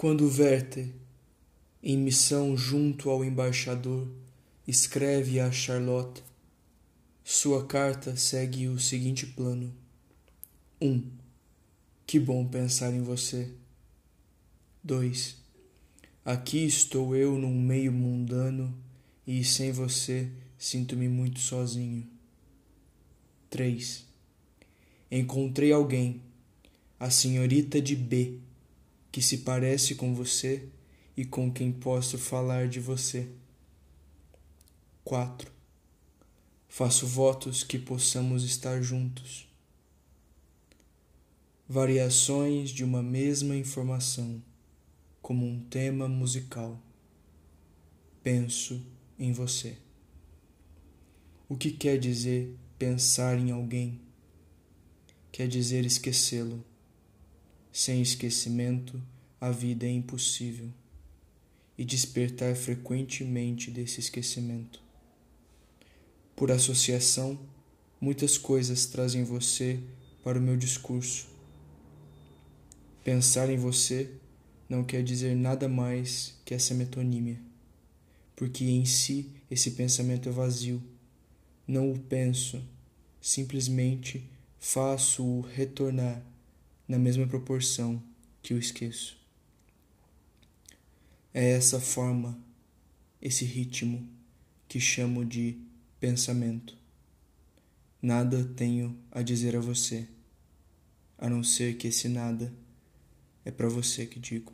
Quando Werther, em missão junto ao embaixador, escreve a Charlotte, sua carta segue o seguinte plano: 1. Um, que bom pensar em você. 2. Aqui estou eu num meio mundano e sem você sinto-me muito sozinho. 3. Encontrei alguém, a senhorita de B, que se parece com você e com quem posso falar de você. 4. Faço votos que possamos estar juntos. Variações de uma mesma informação, como um tema musical. Penso em você. O que quer dizer pensar em alguém? Quer dizer esquecê-lo. Sem esquecimento, a vida é impossível. E despertar frequentemente desse esquecimento. Por associação, muitas coisas trazem você para o meu discurso. Pensar em você não quer dizer nada mais que essa metonímia, porque em si esse pensamento é vazio. Não o penso, simplesmente faço-o retornar na mesma proporção que o esqueço. É essa forma, esse ritmo que chamo de pensamento. Nada tenho a dizer a você, a não ser que esse nada é para você que digo.